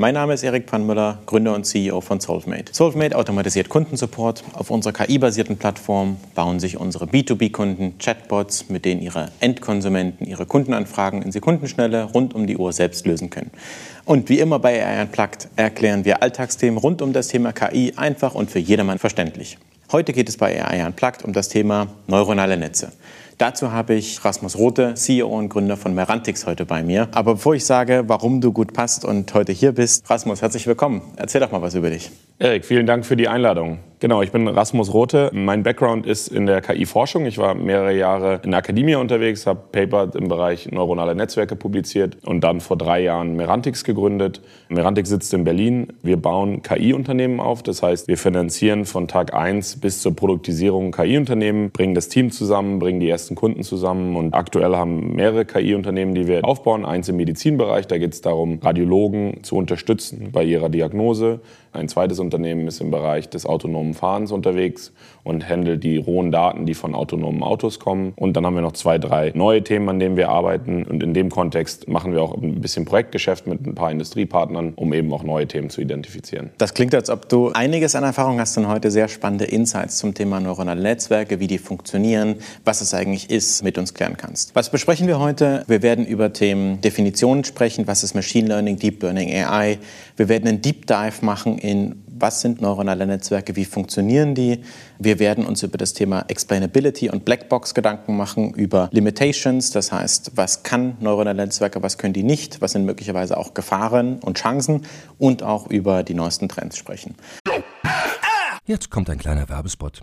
Mein Name ist Erik Pannmüller, Gründer und CEO von Solvemate. Solvemate automatisiert Kundensupport. Auf unserer KI-basierten Plattform bauen sich unsere B2B-Kunden Chatbots, mit denen ihre Endkonsumenten ihre Kundenanfragen in Sekundenschnelle rund um die Uhr selbst lösen können. Und wie immer bei AI Unplugged erklären wir Alltagsthemen rund um das Thema KI einfach und für jedermann verständlich. Heute geht es bei AI Unplugged um das Thema neuronale Netze. Dazu habe ich Rasmus Rote, CEO und Gründer von Merantix heute bei mir. Aber bevor ich sage, warum du gut passt und heute hier bist, Rasmus, herzlich willkommen. Erzähl doch mal was über dich. Erik, vielen Dank für die Einladung. Genau, ich bin Rasmus Rote. Mein Background ist in der KI-Forschung. Ich war mehrere Jahre in der Akademie unterwegs, habe Paper im Bereich neuronale Netzwerke publiziert und dann vor drei Jahren Merantix gegründet. Merantix sitzt in Berlin. Wir bauen KI-Unternehmen auf. Das heißt, wir finanzieren von Tag 1 bis zur Produktisierung KI-Unternehmen, bringen das Team zusammen, bringen die ersten Kunden zusammen und aktuell haben mehrere KI-Unternehmen, die wir aufbauen. Eins im Medizinbereich, da geht es darum, Radiologen zu unterstützen bei ihrer Diagnose. Ein zweites Unternehmen ist im Bereich des autonomen Fahrens unterwegs und handelt die rohen Daten, die von autonomen Autos kommen. Und dann haben wir noch zwei, drei neue Themen, an denen wir arbeiten. Und in dem Kontext machen wir auch ein bisschen Projektgeschäft mit ein paar Industriepartnern, um eben auch neue Themen zu identifizieren. Das klingt, als ob du einiges an Erfahrung hast und heute sehr spannende Insights zum Thema neuronale Netzwerke, wie die funktionieren, was es eigentlich ist, mit uns klären kannst. Was besprechen wir heute? Wir werden über Themen Definitionen sprechen. Was ist Machine Learning, Deep Learning, AI? Wir werden einen Deep Dive machen in was sind neuronale Netzwerke, wie funktionieren die. Wir werden uns über das Thema Explainability und Blackbox Gedanken machen, über Limitations, das heißt, was kann neuronale Netzwerke, was können die nicht, was sind möglicherweise auch Gefahren und Chancen und auch über die neuesten Trends sprechen. Jetzt kommt ein kleiner Werbespot.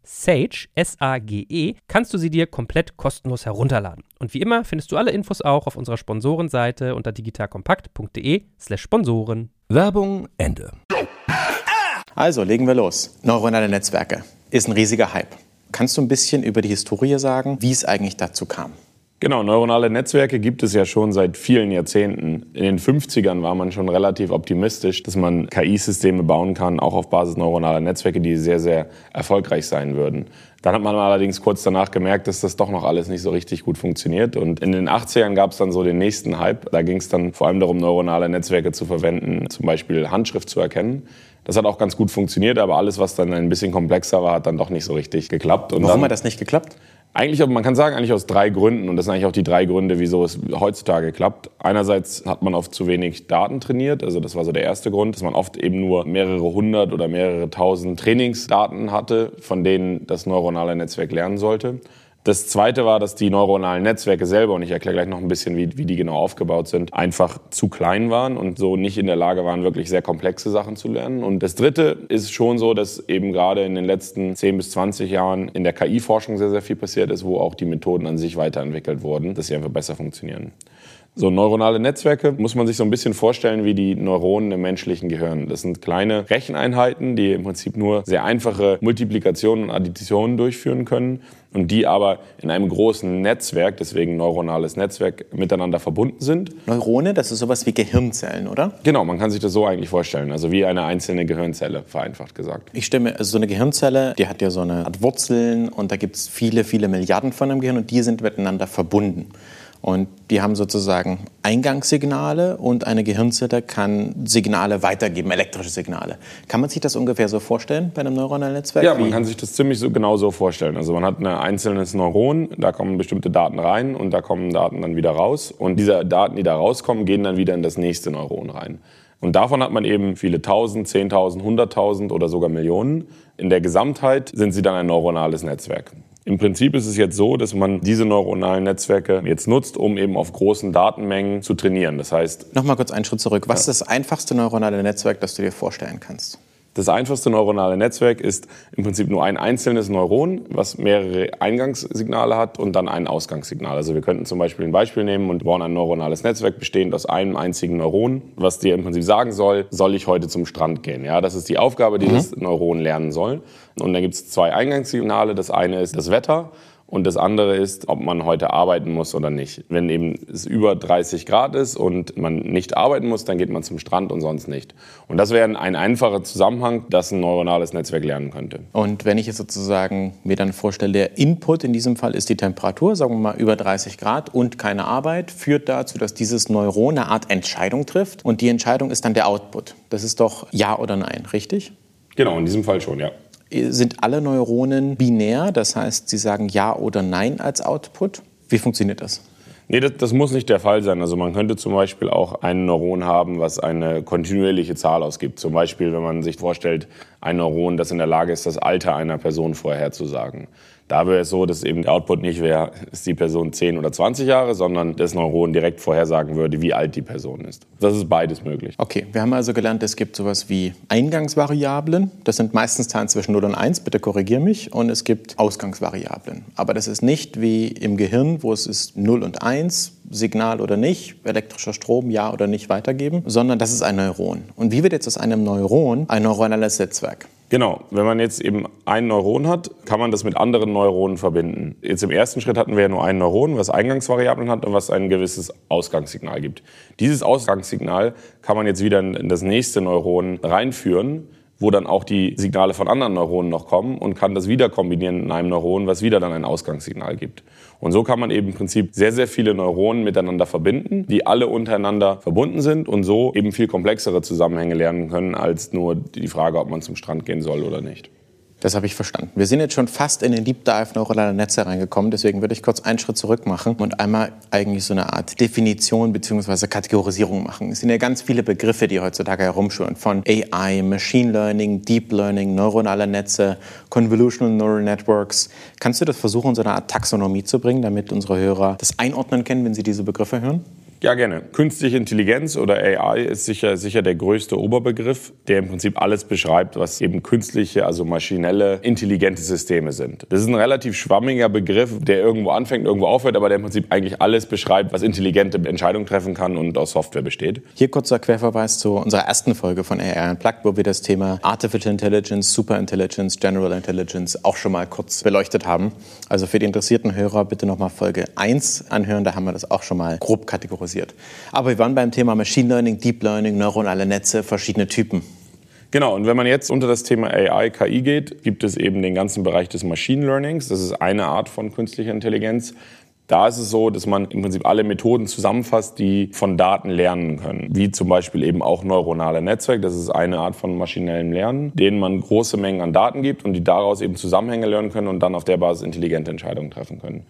Sage, S-A-G-E, kannst du sie dir komplett kostenlos herunterladen. Und wie immer findest du alle Infos auch auf unserer Sponsorenseite unter digitalkompakt.de slash Sponsoren. Werbung Ende. Also legen wir los. Neuronale Netzwerke ist ein riesiger Hype. Kannst du ein bisschen über die Historie sagen, wie es eigentlich dazu kam? Genau, neuronale Netzwerke gibt es ja schon seit vielen Jahrzehnten. In den 50ern war man schon relativ optimistisch, dass man KI-Systeme bauen kann, auch auf Basis neuronaler Netzwerke, die sehr, sehr erfolgreich sein würden. Dann hat man allerdings kurz danach gemerkt, dass das doch noch alles nicht so richtig gut funktioniert. Und in den 80ern gab es dann so den nächsten Hype. Da ging es dann vor allem darum, neuronale Netzwerke zu verwenden, zum Beispiel Handschrift zu erkennen. Das hat auch ganz gut funktioniert, aber alles, was dann ein bisschen komplexer war, hat dann doch nicht so richtig geklappt. Und Warum dann, hat das nicht geklappt? Eigentlich, man kann sagen, eigentlich aus drei Gründen. Und das sind eigentlich auch die drei Gründe, wieso es heutzutage klappt. Einerseits hat man oft zu wenig Daten trainiert. Also das war so der erste Grund, dass man oft eben nur mehrere hundert oder mehrere tausend Trainingsdaten hatte, von denen das neuronale Netzwerk lernen sollte. Das zweite war, dass die neuronalen Netzwerke selber, und ich erkläre gleich noch ein bisschen, wie, wie die genau aufgebaut sind, einfach zu klein waren und so nicht in der Lage waren, wirklich sehr komplexe Sachen zu lernen. Und das dritte ist schon so, dass eben gerade in den letzten 10 bis 20 Jahren in der KI-Forschung sehr, sehr viel passiert ist, wo auch die Methoden an sich weiterentwickelt wurden, dass sie einfach besser funktionieren. So neuronale Netzwerke muss man sich so ein bisschen vorstellen wie die Neuronen im menschlichen Gehirn. Das sind kleine Recheneinheiten, die im Prinzip nur sehr einfache Multiplikationen und Additionen durchführen können und die aber in einem großen Netzwerk, deswegen neuronales Netzwerk, miteinander verbunden sind. Neurone, das ist sowas wie Gehirnzellen, oder? Genau, man kann sich das so eigentlich vorstellen, also wie eine einzelne Gehirnzelle, vereinfacht gesagt. Ich stimme, also so eine Gehirnzelle, die hat ja so eine Art Wurzeln und da gibt es viele, viele Milliarden von im Gehirn und die sind miteinander verbunden. Und die haben sozusagen Eingangssignale und eine Gehirnzelle kann Signale weitergeben, elektrische Signale. Kann man sich das ungefähr so vorstellen bei einem neuronalen Netzwerk? Ja, man kann sich das ziemlich so genau so vorstellen. Also man hat ein einzelnes Neuron, da kommen bestimmte Daten rein und da kommen Daten dann wieder raus. Und diese Daten, die da rauskommen, gehen dann wieder in das nächste Neuron rein. Und davon hat man eben viele tausend, zehntausend, hunderttausend oder sogar Millionen. In der Gesamtheit sind sie dann ein neuronales Netzwerk. Im Prinzip ist es jetzt so, dass man diese neuronalen Netzwerke jetzt nutzt, um eben auf großen Datenmengen zu trainieren. Das heißt. Nochmal kurz einen Schritt zurück. Was ja. ist das einfachste neuronale Netzwerk, das du dir vorstellen kannst? Das einfachste neuronale Netzwerk ist im Prinzip nur ein einzelnes Neuron, was mehrere Eingangssignale hat und dann ein Ausgangssignal. Also wir könnten zum Beispiel ein Beispiel nehmen und bauen ein neuronales Netzwerk bestehend aus einem einzigen Neuron, was dir im Prinzip sagen soll, soll ich heute zum Strand gehen? Ja, das ist die Aufgabe, die mhm. das Neuron lernen soll. Und dann gibt es zwei Eingangssignale. Das eine ist das Wetter und das andere ist, ob man heute arbeiten muss oder nicht. Wenn eben es über 30 Grad ist und man nicht arbeiten muss, dann geht man zum Strand und sonst nicht. Und das wäre ein einfacher Zusammenhang, das ein neuronales Netzwerk lernen könnte. Und wenn ich jetzt sozusagen mir dann vorstelle, der Input in diesem Fall ist die Temperatur, sagen wir mal über 30 Grad und keine Arbeit, führt dazu, dass dieses Neuron eine Art Entscheidung trifft. Und die Entscheidung ist dann der Output. Das ist doch Ja oder Nein, richtig? Genau, in diesem Fall schon, ja sind alle Neuronen binär, das heißt, sie sagen Ja oder Nein als Output. Wie funktioniert das? Nee, das, das, muss nicht der Fall sein. Also man könnte zum Beispiel auch ein Neuron haben, was eine kontinuierliche Zahl ausgibt. Zum Beispiel, wenn man sich vorstellt, ein Neuron, das in der Lage ist, das Alter einer Person vorherzusagen. Da wäre es so, dass eben der Output nicht wäre, ist die Person 10 oder 20 Jahre, sondern das Neuron direkt vorhersagen würde, wie alt die Person ist. Das ist beides möglich. Okay, wir haben also gelernt, es gibt sowas wie Eingangsvariablen. Das sind meistens Zahlen zwischen 0 und 1, bitte korrigier mich. Und es gibt Ausgangsvariablen. Aber das ist nicht wie im Gehirn, wo es ist 0 und 1, Signal oder nicht, elektrischer Strom ja oder nicht weitergeben, sondern das ist ein Neuron. Und wie wird jetzt aus einem Neuron ein neuronales Netzwerk? Genau, wenn man jetzt eben ein Neuron hat, kann man das mit anderen Neuronen verbinden. Jetzt im ersten Schritt hatten wir ja nur ein Neuron, was Eingangsvariablen hat und was ein gewisses Ausgangssignal gibt. Dieses Ausgangssignal kann man jetzt wieder in das nächste Neuron reinführen wo dann auch die Signale von anderen Neuronen noch kommen und kann das wieder kombinieren in einem Neuron, was wieder dann ein Ausgangssignal gibt. Und so kann man eben im Prinzip sehr, sehr viele Neuronen miteinander verbinden, die alle untereinander verbunden sind und so eben viel komplexere Zusammenhänge lernen können als nur die Frage, ob man zum Strand gehen soll oder nicht. Das habe ich verstanden. Wir sind jetzt schon fast in den Deep Dive neuronaler Netze reingekommen. Deswegen würde ich kurz einen Schritt zurück machen und einmal eigentlich so eine Art Definition bzw. Kategorisierung machen. Es sind ja ganz viele Begriffe, die heutzutage herumschwirren. Von AI, Machine Learning, Deep Learning, neuronale Netze, Convolutional Neural Networks. Kannst du das versuchen, so eine Art Taxonomie zu bringen, damit unsere Hörer das einordnen können, wenn sie diese Begriffe hören? Ja, gerne. Künstliche Intelligenz oder AI ist sicher, sicher der größte Oberbegriff, der im Prinzip alles beschreibt, was eben künstliche, also maschinelle, intelligente Systeme sind. Das ist ein relativ schwammiger Begriff, der irgendwo anfängt, irgendwo aufhört, aber der im Prinzip eigentlich alles beschreibt, was intelligente Entscheidungen treffen kann und aus Software besteht. Hier kurzer Querverweis zu unserer ersten Folge von AI Unplugged, wo wir das Thema Artificial Intelligence, Superintelligence, General Intelligence auch schon mal kurz beleuchtet haben. Also für die interessierten Hörer bitte nochmal Folge 1 anhören, da haben wir das auch schon mal grob kategorisiert passiert. Aber wir waren beim Thema Machine Learning, Deep Learning, neuronale Netze, verschiedene Typen. Genau, und wenn man jetzt unter das Thema AI, KI geht, gibt es eben den ganzen Bereich des Machine Learnings. Das ist eine Art von künstlicher Intelligenz. Da ist es so, dass man im Prinzip alle Methoden zusammenfasst, die von Daten lernen können. Wie zum Beispiel eben auch neuronale Netzwerke. Das ist eine Art von maschinellem Lernen, denen man große Mengen an Daten gibt und die daraus eben Zusammenhänge lernen können und dann auf der Basis intelligente Entscheidungen treffen können.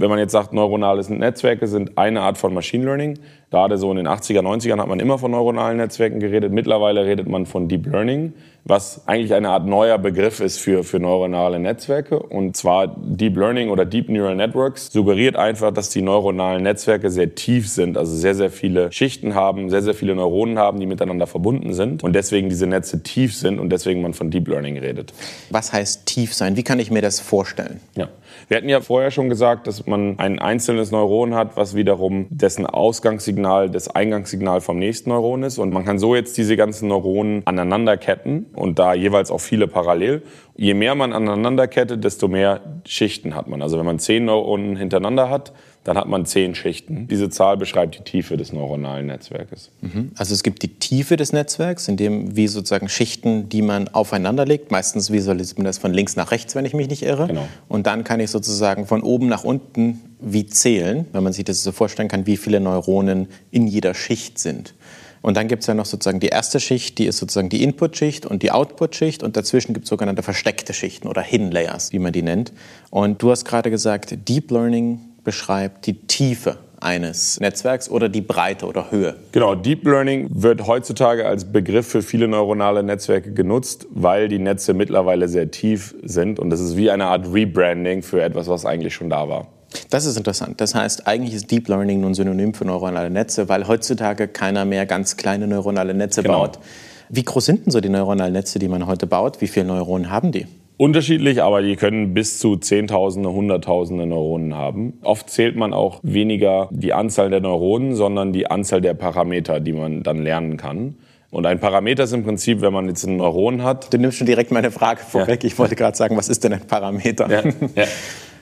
Wenn man jetzt sagt, neuronale Netzwerke sind eine Art von Machine Learning, Gerade so in den 80er, 90ern hat man immer von neuronalen Netzwerken geredet. Mittlerweile redet man von Deep Learning, was eigentlich eine Art neuer Begriff ist für, für neuronale Netzwerke. Und zwar Deep Learning oder Deep Neural Networks suggeriert einfach, dass die neuronalen Netzwerke sehr tief sind, also sehr, sehr viele Schichten haben, sehr, sehr viele Neuronen haben, die miteinander verbunden sind und deswegen diese Netze tief sind und deswegen man von Deep Learning redet. Was heißt tief sein? Wie kann ich mir das vorstellen? Ja. Wir hatten ja vorher schon gesagt, dass man ein einzelnes Neuron hat, was wiederum dessen Ausgangssignal, das Eingangssignal vom nächsten Neuron ist. Und man kann so jetzt diese ganzen Neuronen aneinanderketten und da jeweils auch viele parallel. Je mehr man aneinanderkettet, desto mehr Schichten hat man. Also wenn man zehn Neuronen hintereinander hat, dann hat man zehn Schichten. Diese Zahl beschreibt die Tiefe des neuronalen Netzwerkes. Mhm. Also es gibt die Tiefe des Netzwerks, in dem wie sozusagen Schichten, die man aufeinander legt. Meistens visualisiert man das von links nach rechts, wenn ich mich nicht irre. Genau. Und dann kann ich sozusagen von oben nach unten wie zählen, wenn man sich das so vorstellen kann, wie viele Neuronen in jeder Schicht sind. Und dann gibt es ja noch sozusagen die erste Schicht, die ist sozusagen die Input-Schicht und die Output-Schicht. Und dazwischen gibt es sogenannte versteckte Schichten oder Hidden Layers, wie man die nennt. Und du hast gerade gesagt, Deep Learning beschreibt die Tiefe eines Netzwerks oder die Breite oder Höhe. Genau, Deep Learning wird heutzutage als Begriff für viele neuronale Netzwerke genutzt, weil die Netze mittlerweile sehr tief sind und das ist wie eine Art Rebranding für etwas, was eigentlich schon da war. Das ist interessant. Das heißt, eigentlich ist Deep Learning nun Synonym für neuronale Netze, weil heutzutage keiner mehr ganz kleine neuronale Netze Genau. baut. Wie groß sind denn so die neuronalen Netze, die man heute baut? Wie viele Neuronen haben die? Unterschiedlich, aber die können bis zu Zehntausende, Hunderttausende Neuronen haben. Oft zählt man auch weniger die Anzahl der Neuronen, sondern die Anzahl der Parameter, die man dann lernen kann. Und ein Parameter ist im Prinzip, wenn man jetzt ein Neuron hat, Du nimmst schon direkt meine Frage vorweg. Ich wollte gerade sagen, was ist denn ein Parameter? Ja, ja.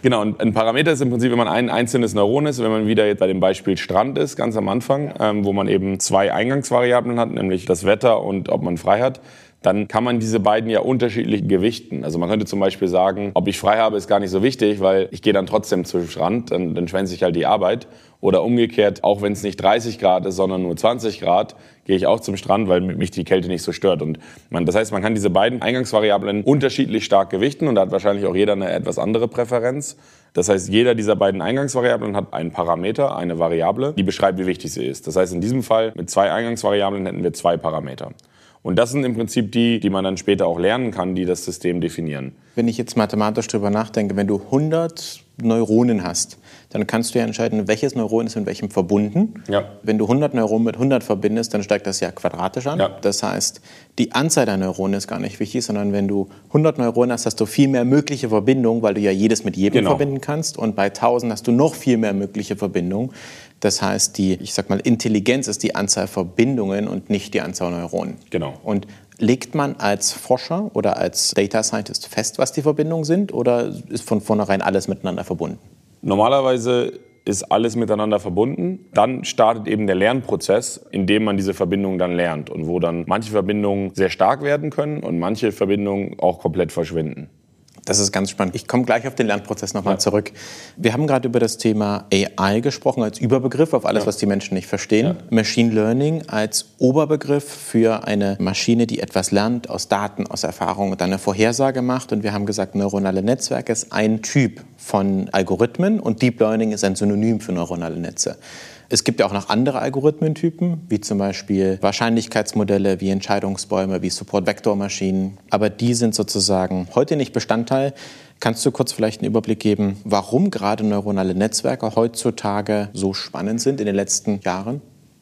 Genau, und ein Parameter ist im Prinzip, wenn man ein einzelnes Neuron ist, wenn man wieder jetzt bei dem Beispiel Strand ist, ganz am Anfang, ähm, wo man eben zwei Eingangsvariablen hat, nämlich das Wetter und ob man frei hat, dann kann man diese beiden ja unterschiedlich gewichten. Also man könnte zum Beispiel sagen, ob ich frei habe, ist gar nicht so wichtig, weil ich gehe dann trotzdem zum Strand, dann, dann schwänze ich halt die Arbeit. Oder umgekehrt, auch wenn es nicht 30 Grad ist, sondern nur 20 Grad, gehe ich auch zum Strand, weil mich die Kälte nicht so stört. Und man, das heißt, man kann diese beiden Eingangsvariablen unterschiedlich stark gewichten und da hat wahrscheinlich auch jeder eine etwas andere Präferenz. Das heißt, jeder dieser beiden Eingangsvariablen hat einen Parameter, eine Variable, die beschreibt, wie wichtig sie ist. Das heißt, in diesem Fall mit zwei Eingangsvariablen hätten wir zwei Parameter. Und das sind im Prinzip die, die man dann später auch lernen kann, die das System definieren. Wenn ich jetzt mathematisch drüber nachdenke, wenn du 100 Neuronen hast, dann kannst du ja entscheiden, welches Neuron ist mit welchem verbunden. Ja. Wenn du 100 Neuronen mit 100 verbindest, dann steigt das ja quadratisch an. Ja. Das heißt, die Anzahl der Neuronen ist gar nicht wichtig, sondern wenn du 100 Neuronen hast, hast du viel mehr mögliche Verbindungen, weil du ja jedes mit jedem Genau. verbinden kannst. Und bei 1000 hast du noch viel mehr mögliche Verbindungen. Das heißt, die, ich sag mal, Intelligenz ist die Anzahl Verbindungen und nicht die Anzahl Neuronen. Genau. Und legt man als Forscher oder als Data Scientist fest, was die Verbindungen sind, oder ist von vornherein alles miteinander verbunden? Normalerweise ist alles miteinander verbunden. Dann startet eben der Lernprozess, in dem man diese Verbindungen dann lernt und wo dann manche Verbindungen sehr stark werden können und manche Verbindungen auch komplett verschwinden. Das ist ganz spannend. Ich komme gleich auf den Lernprozess nochmal Ja. zurück. Wir haben gerade über das Thema AI gesprochen als Überbegriff auf alles, was die Menschen nicht verstehen. Machine Learning als Oberbegriff für eine Maschine, die etwas lernt aus Daten, aus Erfahrung und dann eine Vorhersage macht. Und wir haben gesagt, neuronale Netzwerke ist ein Typ von Algorithmen und Deep Learning ist ein Synonym für neuronale Netze. Es gibt ja auch noch andere Algorithmentypen, wie zum Beispiel Wahrscheinlichkeitsmodelle, wie Entscheidungsbäume, wie Support-Vektor-Maschinen. Aber die sind sozusagen heute nicht Bestandteil. Kannst du kurz vielleicht einen Überblick geben, warum gerade neuronale Netzwerke heutzutage so spannend sind in den letzten Jahren?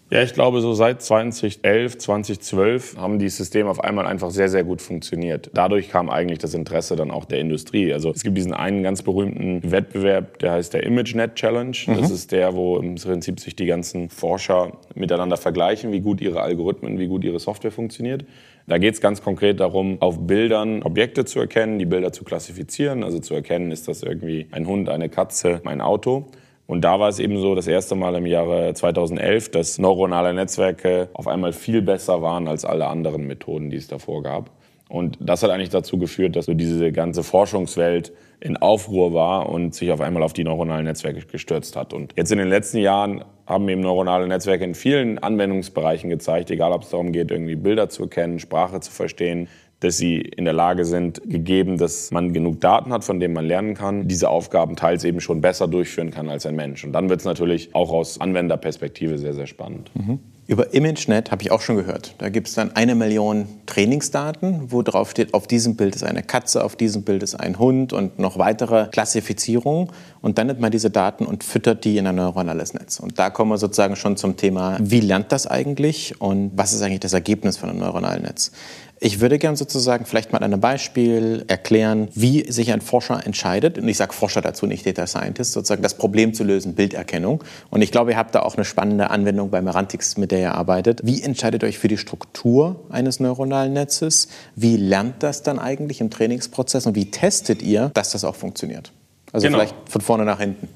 Ja, ich glaube, so seit 2011, 2012 haben die Systeme auf einmal einfach sehr, sehr gut funktioniert. Dadurch kam eigentlich das Interesse dann auch der Industrie. Also es gibt diesen einen ganz berühmten Wettbewerb, der heißt der ImageNet Challenge. Das ist der, wo im Prinzip sich die ganzen Forscher miteinander vergleichen, wie gut ihre Algorithmen, wie gut ihre Software funktioniert. Da geht es ganz konkret darum, auf Bildern Objekte zu erkennen, die Bilder zu klassifizieren, also zu erkennen, ist das irgendwie ein Hund, eine Katze, ein Auto. Und da war es eben so das erste Mal im Jahre 2011, dass neuronale Netzwerke auf einmal viel besser waren als alle anderen Methoden, die es davor gab. Und das hat eigentlich dazu geführt, dass so diese ganze Forschungswelt in Aufruhr war und sich auf einmal auf die neuronalen Netzwerke gestürzt hat. Und jetzt in den letzten Jahren haben eben neuronale Netzwerke in vielen Anwendungsbereichen gezeigt, egal ob es darum geht, irgendwie Bilder zu erkennen, Sprache zu verstehen, dass sie in der Lage sind, gegeben, dass man genug Daten hat, von denen man lernen kann, diese Aufgaben teils eben schon besser durchführen kann als ein Mensch. Und dann wird es natürlich auch aus Anwenderperspektive sehr, sehr spannend. Mhm. Über ImageNet habe ich auch schon gehört. Da gibt es dann eine Million Trainingsdaten, wo drauf steht, auf diesem Bild ist eine Katze, auf diesem Bild ist ein Hund und noch weitere Klassifizierungen. Und dann nimmt man diese Daten und füttert die in ein neuronales Netz. Und da kommen wir sozusagen schon zum Thema, wie lernt das eigentlich und was ist eigentlich das Ergebnis von einem neuronalen Netz? Ich würde gerne sozusagen vielleicht mal an einem Beispiel erklären, wie sich ein Forscher entscheidet, und ich sage Forscher dazu, nicht Data Scientist, sozusagen das Problem zu lösen, Bilderkennung. Und ich glaube, ihr habt da auch eine spannende Anwendung bei Merantix, mit der ihr arbeitet. Wie entscheidet euch für die Struktur eines neuronalen Netzes? Wie lernt das dann eigentlich im Trainingsprozess und wie testet ihr, dass das auch funktioniert? Also genau. vielleicht von vorne nach hinten.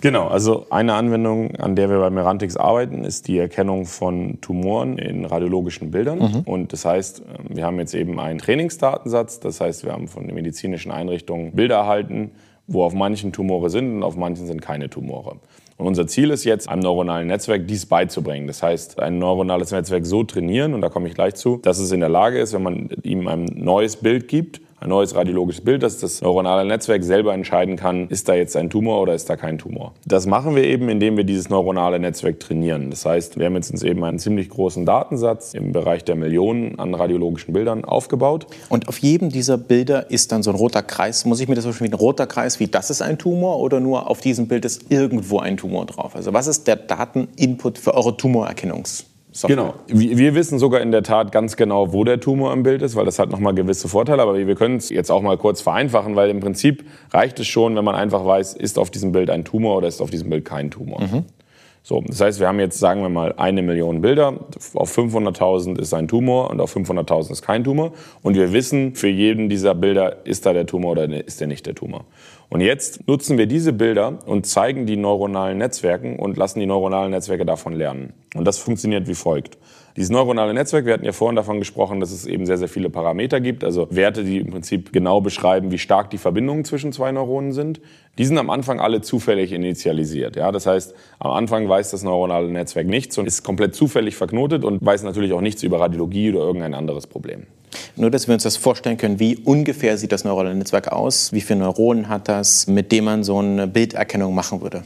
Genau, also eine Anwendung, an der wir bei Merantix arbeiten, ist die Erkennung von Tumoren in radiologischen Bildern. Mhm. Und das heißt, ähm, wir haben jetzt eben einen Trainingsdatensatz. Das heißt, wir haben von den medizinischen Einrichtungen Bilder erhalten, wo auf manchen Tumore sind und auf manchen sind keine Tumore. Und unser Ziel ist jetzt, einem neuronalen Netzwerk dies beizubringen. Das heißt, ein neuronales Netzwerk so trainieren, und da komme ich gleich zu, dass es in der Lage ist, wenn man ihm ein neues Bild gibt, ein neues radiologisches Bild, dass das neuronale Netzwerk selber entscheiden kann, ist da jetzt ein Tumor oder ist da kein Tumor. Das machen wir eben, indem wir dieses neuronale Netzwerk trainieren. Das heißt, wir haben jetzt uns eben einen ziemlich großen Datensatz im Bereich der Millionen an radiologischen Bildern aufgebaut. Und auf jedem dieser Bilder ist dann so ein roter Kreis. Muss ich mir das vorstellen wie ein roter Kreis, wie das ist ein Tumor oder nur auf diesem Bild ist irgendwo ein Tumor drauf? Also was ist der Dateninput für eure Tumorerkennungs? Software. Genau. Wir wissen sogar in der Tat ganz genau, wo der Tumor im Bild ist, weil das hat nochmal gewisse Vorteile. Aber wir können es jetzt auch mal kurz vereinfachen, weil im Prinzip reicht es schon, wenn man einfach weiß, ist auf diesem Bild ein Tumor oder ist auf diesem Bild kein Tumor. Mhm. So, das heißt, wir haben jetzt, sagen wir mal, eine Million Bilder. Auf 500.000 ist ein Tumor und auf 500.000 ist kein Tumor. Und wir wissen, für jeden dieser Bilder ist da der Tumor oder ist der nicht der Tumor. Und jetzt nutzen wir diese Bilder und zeigen die neuronalen Netzwerken und lassen die neuronalen Netzwerke davon lernen. Und das funktioniert wie folgt. Dieses neuronale Netzwerk, wir hatten ja vorhin davon gesprochen, dass es eben sehr, sehr viele Parameter gibt, also Werte, die im Prinzip genau beschreiben, wie stark die Verbindungen zwischen zwei Neuronen sind. Die sind am Anfang alle zufällig initialisiert. Ja? Das heißt, am Anfang weiß das neuronale Netzwerk nichts und ist komplett zufällig verknotet und weiß natürlich auch nichts über Radiologie oder irgendein anderes Problem. Nur, dass wir uns das vorstellen können, wie ungefähr sieht das neuronale Netzwerk aus, wie viele Neuronen hat das, mit dem man so eine Bilderkennung machen würde.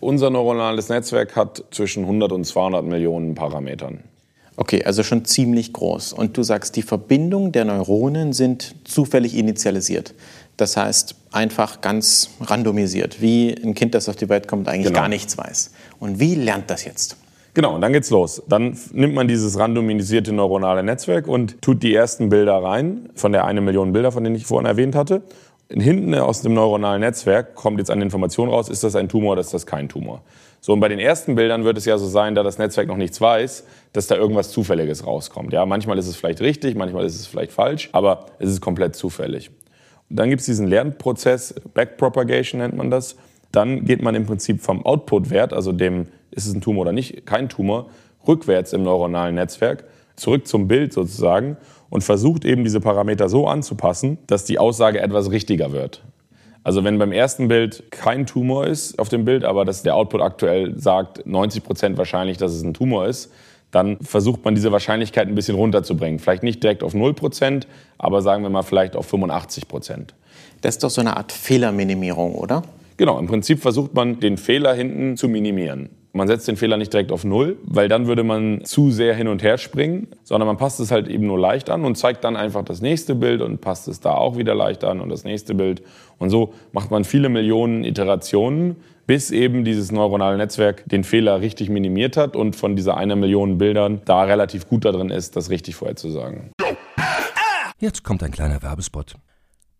Unser neuronales Netzwerk hat zwischen 100 und 200 Millionen Parametern. Okay, also schon ziemlich groß. Und du sagst, die Verbindungen der Neuronen sind zufällig initialisiert. Das heißt, einfach ganz randomisiert, wie ein Kind, das auf die Welt kommt, eigentlich genau. gar nichts weiß. Und wie lernt das jetzt? Genau, und dann geht's los. Dann nimmt man dieses randomisierte neuronale Netzwerk und tut die ersten Bilder rein, von der eine Million Bilder, von denen ich vorhin erwähnt hatte. Hinten aus dem neuronalen Netzwerk kommt jetzt eine Information raus, ist das ein Tumor oder ist das kein Tumor. So, und bei den ersten Bildern wird es ja so sein, da das Netzwerk noch nichts weiß, dass da irgendwas Zufälliges rauskommt. Ja, manchmal ist es vielleicht richtig, manchmal ist es vielleicht falsch, aber es ist komplett zufällig. Und dann gibt's diesen Lernprozess, Backpropagation nennt man das. Dann geht man im Prinzip vom Output-Wert, also dem ist es ein Tumor oder nicht, kein Tumor, rückwärts im neuronalen Netzwerk, zurück zum Bild sozusagen und versucht eben diese Parameter so anzupassen, dass die Aussage etwas richtiger wird. Also wenn beim ersten Bild kein Tumor ist auf dem Bild, aber dass der Output aktuell sagt 90 Prozent wahrscheinlich, dass es ein Tumor ist, dann versucht man diese Wahrscheinlichkeit ein bisschen runterzubringen. Vielleicht nicht direkt auf 0 Prozent, aber sagen wir mal vielleicht auf 85 Prozent. Das ist doch so eine Art Fehlerminimierung, oder? Genau, im Prinzip versucht man den Fehler hinten zu minimieren. Man setzt den Fehler nicht direkt auf Null, weil dann würde man zu sehr hin und her springen, sondern man passt es halt eben nur leicht an und zeigt dann einfach das nächste Bild und passt es da auch wieder leicht an und das nächste Bild. Und so macht man viele Millionen Iterationen, bis eben dieses neuronale Netzwerk den Fehler richtig minimiert hat und von dieser einer Million Bildern da relativ gut darin ist, das richtig vorherzusagen. Jetzt kommt ein kleiner Werbespot.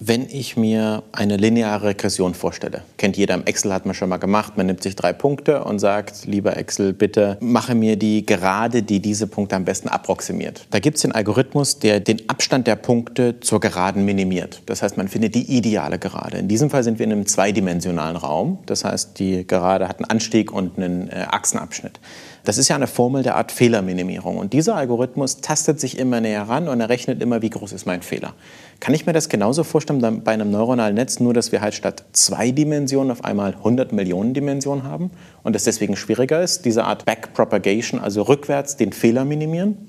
Wenn ich mir eine lineare Regression vorstelle, kennt jeder im Excel, hat man schon mal gemacht, man nimmt sich drei Punkte und sagt, lieber Excel, bitte mache mir die Gerade, die diese Punkte am besten approximiert. Da gibt es den Algorithmus, der den Abstand der Punkte zur Geraden minimiert. Das heißt, man findet die ideale Gerade. In diesem Fall sind wir in einem zweidimensionalen Raum. Das heißt, die Gerade hat einen Anstieg und einen äh, Achsenabschnitt. Das ist ja eine Formel der Art Fehlerminimierung. Und dieser Algorithmus tastet sich immer näher ran und errechnet immer, wie groß ist mein Fehler. Kann ich mir das genauso vorstellen bei einem neuronalen Netz, nur dass wir halt statt zwei Dimensionen auf einmal 100 Millionen Dimensionen haben und es deswegen schwieriger ist, diese Art Backpropagation, also rückwärts den Fehler minimieren?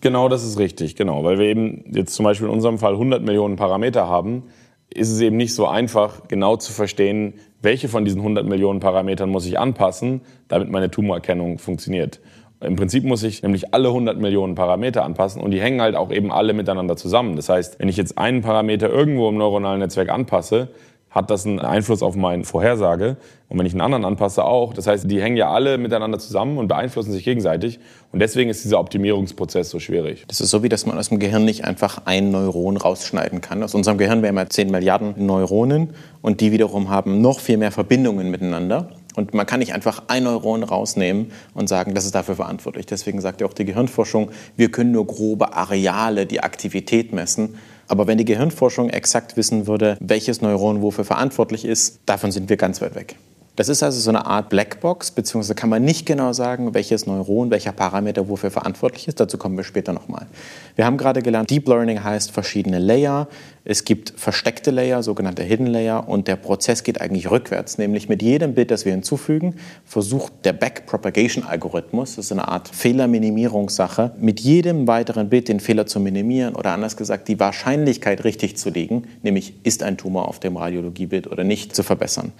Genau, das ist richtig, genau. Weil wir eben jetzt zum Beispiel in unserem Fall 100 Millionen Parameter haben, ist es eben nicht so einfach, genau zu verstehen, welche von diesen 100 Millionen Parametern muss ich anpassen, damit meine Tumorerkennung funktioniert. Im Prinzip muss ich nämlich alle 100 Millionen Parameter anpassen und die hängen halt auch eben alle miteinander zusammen. Das heißt, wenn ich jetzt einen Parameter irgendwo im neuronalen Netzwerk anpasse, hat das einen Einfluss auf meine Vorhersage. Und wenn ich einen anderen anpasse, auch. Das heißt, die hängen ja alle miteinander zusammen und beeinflussen sich gegenseitig. Und deswegen ist dieser Optimierungsprozess so schwierig. Das ist so, wie dass man aus dem Gehirn nicht einfach ein Neuron rausschneiden kann. Aus unserem Gehirn wären wir 10 Milliarden Neuronen und die wiederum haben noch viel mehr Verbindungen miteinander. Und man kann nicht einfach ein Neuron rausnehmen und sagen, das ist dafür verantwortlich. Deswegen sagt ja auch die Gehirnforschung, wir können nur grobe Areale, die Aktivität messen. Aber wenn die Gehirnforschung exakt wissen würde, welches Neuron wofür verantwortlich ist, davon sind wir ganz weit weg. Das ist also so eine Art Blackbox, beziehungsweise kann man nicht genau sagen, welches Neuron, welcher Parameter wofür verantwortlich ist. Dazu kommen wir später nochmal. Wir haben gerade gelernt, Deep Learning heißt verschiedene Layer. Es gibt versteckte Layer, sogenannte Hidden Layer, und der Prozess geht eigentlich rückwärts, nämlich mit jedem Bit, das wir hinzufügen, versucht der Backpropagation-Algorithmus, das ist eine Art Fehlerminimierungssache, mit jedem weiteren Bit den Fehler zu minimieren oder anders gesagt die Wahrscheinlichkeit richtig zu liegen, nämlich ist ein Tumor auf dem Radiologiebild oder nicht, zu verbessern.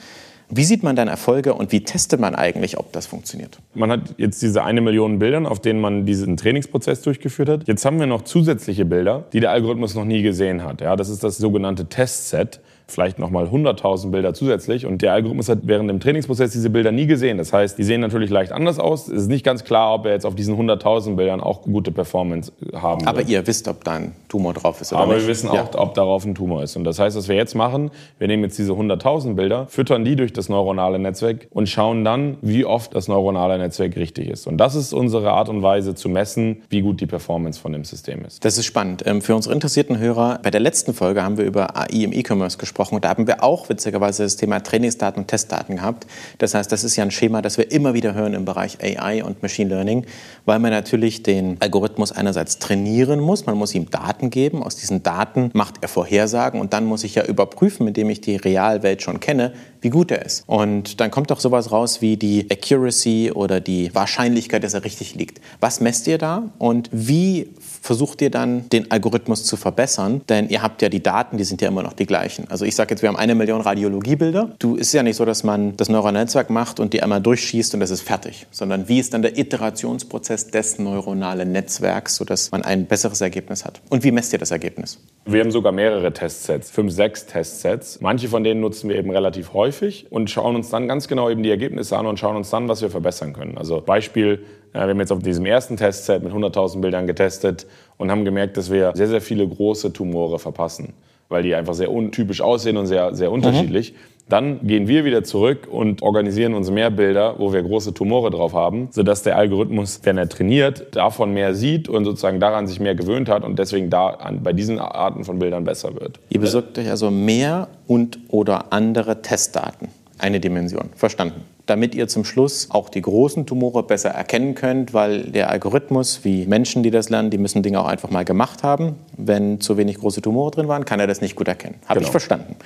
Wie sieht man dann Erfolge und wie testet man eigentlich, ob das funktioniert? Man hat jetzt diese eine Million Bildern, auf denen man diesen Trainingsprozess durchgeführt hat. Jetzt haben wir noch zusätzliche Bilder, die der Algorithmus noch nie gesehen hat. Ja, das ist das sogenannte Testset vielleicht nochmal 100.000 Bilder zusätzlich. Und der Algorithmus hat während dem Trainingsprozess diese Bilder nie gesehen. Das heißt, die sehen natürlich leicht anders aus. Es ist nicht ganz klar, ob er jetzt auf diesen 100.000 Bildern auch gute Performance haben wird. Aber ihr wisst, ob da ein Tumor drauf ist oder Aber nicht? wir wissen auch, ja. ob darauf ein Tumor ist. Und das heißt, was wir jetzt machen, wir nehmen jetzt diese 100.000 Bilder, füttern die durch das neuronale Netzwerk und schauen dann, wie oft das neuronale Netzwerk richtig ist. Und das ist unsere Art und Weise zu messen, wie gut die Performance von dem System ist. Das ist spannend. Ähm, für unsere interessierten Hörer, bei der letzten Folge haben wir über AI im E-Commerce gesprochen gesprochen. Und da haben wir auch witzigerweise das Thema Trainingsdaten und Testdaten gehabt. Das heißt, das ist ja ein Schema, das wir immer wieder hören im Bereich AI und Machine Learning, weil man natürlich den Algorithmus einerseits trainieren muss. Man muss ihm Daten geben. Aus diesen Daten macht er Vorhersagen und dann muss ich ja überprüfen, indem ich die Realwelt schon kenne, wie gut er ist. Und dann kommt doch sowas raus wie die Accuracy oder die Wahrscheinlichkeit, dass er richtig liegt. Was messt ihr da und wie versucht ihr dann, den Algorithmus zu verbessern? Denn ihr habt ja die Daten, die sind ja immer noch die gleichen. Also ich sage jetzt, wir haben eine Million Radiologiebilder. Du ist ja nicht so, dass man das neuronale Netzwerk macht und die einmal durchschießt und das ist fertig, sondern wie ist dann der Iterationsprozess des neuronalen Netzwerks, sodass man ein besseres Ergebnis hat? Und wie messt ihr das Ergebnis? Wir haben sogar mehrere Testsets, fünf, sechs Testsets. Manche von denen nutzen wir eben relativ häufig und schauen uns dann ganz genau eben die Ergebnisse an und schauen uns dann, was wir verbessern können. Also Beispiel, wir haben jetzt auf diesem ersten Testset mit 100.000 Bildern getestet und haben gemerkt, dass wir sehr, sehr viele große Tumore verpassen, weil die einfach sehr untypisch aussehen und sehr, sehr unterschiedlich. Mhm. Dann gehen wir wieder zurück und organisieren uns mehr Bilder, wo wir große Tumore drauf haben, sodass der Algorithmus, wenn er trainiert, davon mehr sieht und sozusagen daran sich mehr gewöhnt hat und deswegen da an, bei diesen Arten von Bildern besser wird. Ihr besorgt euch also mehr und oder andere Testdaten. Eine Dimension. Verstanden damit ihr zum Schluss auch die großen Tumore besser erkennen könnt, weil der Algorithmus, wie Menschen, die das lernen, die müssen Dinge auch einfach mal gemacht haben. Wenn zu wenig große Tumore drin waren, kann er das nicht gut erkennen. Habe genau. ich verstanden.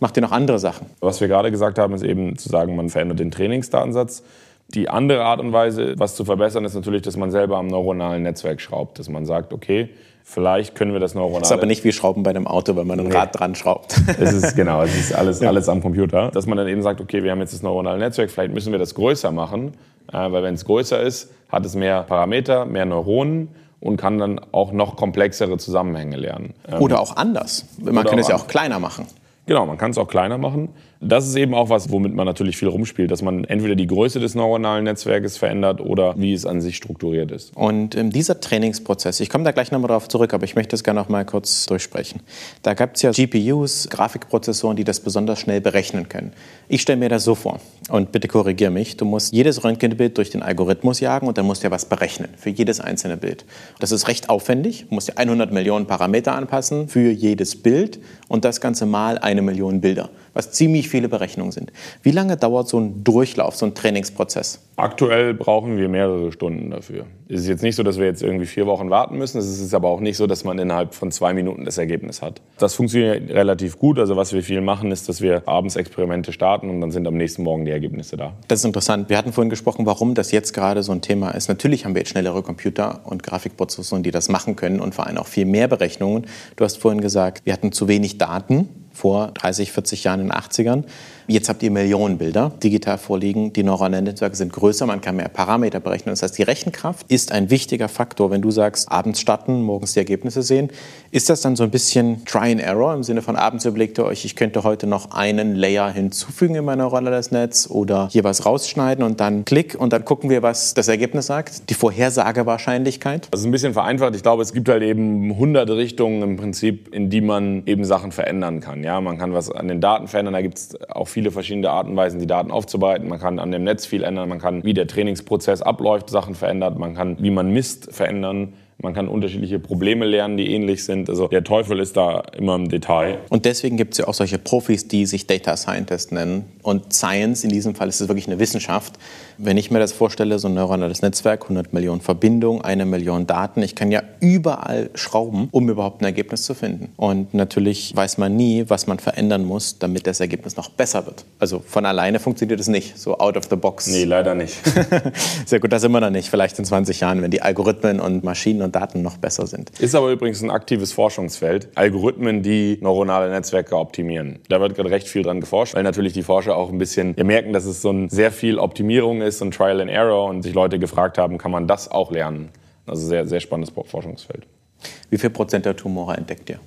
Macht ihr noch andere Sachen? Was wir gerade gesagt haben, ist eben zu sagen, man verändert den Trainingsdatensatz. Die andere Art und Weise, was zu verbessern, ist natürlich, dass man selber am neuronalen Netzwerk schraubt. Dass man sagt, okay, vielleicht können wir das neuronale... Das ist aber nicht wie Schrauben bei einem Auto, wenn man ein nee. Rad dran schraubt. Es ist, genau, es ist alles, ja. alles am Computer. Dass man dann eben sagt, okay, wir haben jetzt das neuronale Netzwerk, vielleicht müssen wir das größer machen. Äh, weil wenn es größer ist, hat es mehr Parameter, mehr Neuronen und kann dann auch noch komplexere Zusammenhänge lernen. Oder auch anders. Man kann es ja auch kleiner machen. Genau, man kann es auch kleiner machen. Das ist eben auch was, womit man natürlich viel rumspielt, dass man entweder die Größe des neuronalen Netzwerkes verändert oder wie es an sich strukturiert ist. Und ähm, dieser Trainingsprozess, ich komme da gleich nochmal darauf zurück, aber ich möchte das gerne noch mal kurz durchsprechen. Da gab es ja GPUs, Grafikprozessoren, die das besonders schnell berechnen können. Ich stelle mir das so vor, und bitte korrigiere mich, du musst jedes Röntgenbild durch den Algorithmus jagen und dann musst du ja was berechnen für jedes einzelne Bild. Das ist recht aufwendig, du musst ja 100 Millionen Parameter anpassen für jedes Bild und das Ganze mal eine Million Bilder was ziemlich viele Berechnungen sind. Wie lange dauert so ein Durchlauf, so ein Trainingsprozess? Aktuell brauchen wir mehrere Stunden dafür. Es ist jetzt nicht so, dass wir jetzt irgendwie vier Wochen warten müssen. Es ist aber auch nicht so, dass man innerhalb von zwei Minuten das Ergebnis hat. Das funktioniert relativ gut. Also was wir viel machen, ist, dass wir abends Experimente starten und dann sind am nächsten Morgen die Ergebnisse da. Das ist interessant. Wir hatten vorhin gesprochen, warum das jetzt gerade so ein Thema ist. Natürlich haben wir jetzt schnellere Computer und Grafikprozessoren, die das machen können und vor allem auch viel mehr Berechnungen. Du hast vorhin gesagt, wir hatten zu wenig Daten vor 30, 40 Jahren in den 80ern. Jetzt habt ihr Millionen Bilder digital vorliegen. Die neuronalen Netzwerke sind größer, man kann mehr Parameter berechnen. Das heißt, die Rechenkraft ist ein wichtiger Faktor. Wenn du sagst, abends starten, morgens die Ergebnisse sehen, ist das dann so ein bisschen Try and Error im Sinne von abends überlegt ihr euch, ich könnte heute noch einen Layer hinzufügen in mein neuronales Netz oder hier was rausschneiden und dann Klick und dann gucken wir, was das Ergebnis sagt. Die Vorhersagewahrscheinlichkeit. Das ist ein bisschen vereinfacht. Ich glaube, es gibt halt eben hunderte Richtungen im Prinzip, in die man eben Sachen verändern kann. Ja, man kann was an den Daten verändern. Da gibt es auch viele verschiedene Arten und Weisen, die Daten aufzubereiten. Man kann an dem Netz viel ändern, man kann, wie der Trainingsprozess abläuft, Sachen verändern, man kann, wie man misst, verändern. Man kann unterschiedliche Probleme lernen, die ähnlich sind. Also der Teufel ist da immer im Detail. Und deswegen gibt es ja auch solche Profis, die sich Data Scientist nennen. Und Science, in diesem Fall ist es wirklich eine Wissenschaft. Wenn ich mir das vorstelle, so ein neuronales Netzwerk, 100 Millionen Verbindungen, eine Million Daten, ich kann ja überall schrauben, um überhaupt ein Ergebnis zu finden. Und natürlich weiß man nie, was man verändern muss, damit das Ergebnis noch besser wird. Also von alleine funktioniert es nicht, so out of the box. Nee, leider nicht. Sehr gut, da sind wir noch nicht. Vielleicht in 20 Jahren, wenn die Algorithmen und Maschinen und Daten noch besser sind. Ist aber übrigens ein aktives Forschungsfeld. Algorithmen, die neuronale Netzwerke optimieren. Da wird gerade recht viel dran geforscht, weil natürlich die Forscher auch ein bisschen merken, dass es so ein sehr viel Optimierung ist und Trial and Error und sich Leute gefragt haben, kann man das auch lernen? Also sehr, sehr spannendes Forschungsfeld. Wie viel Prozent der Tumore entdeckt ihr?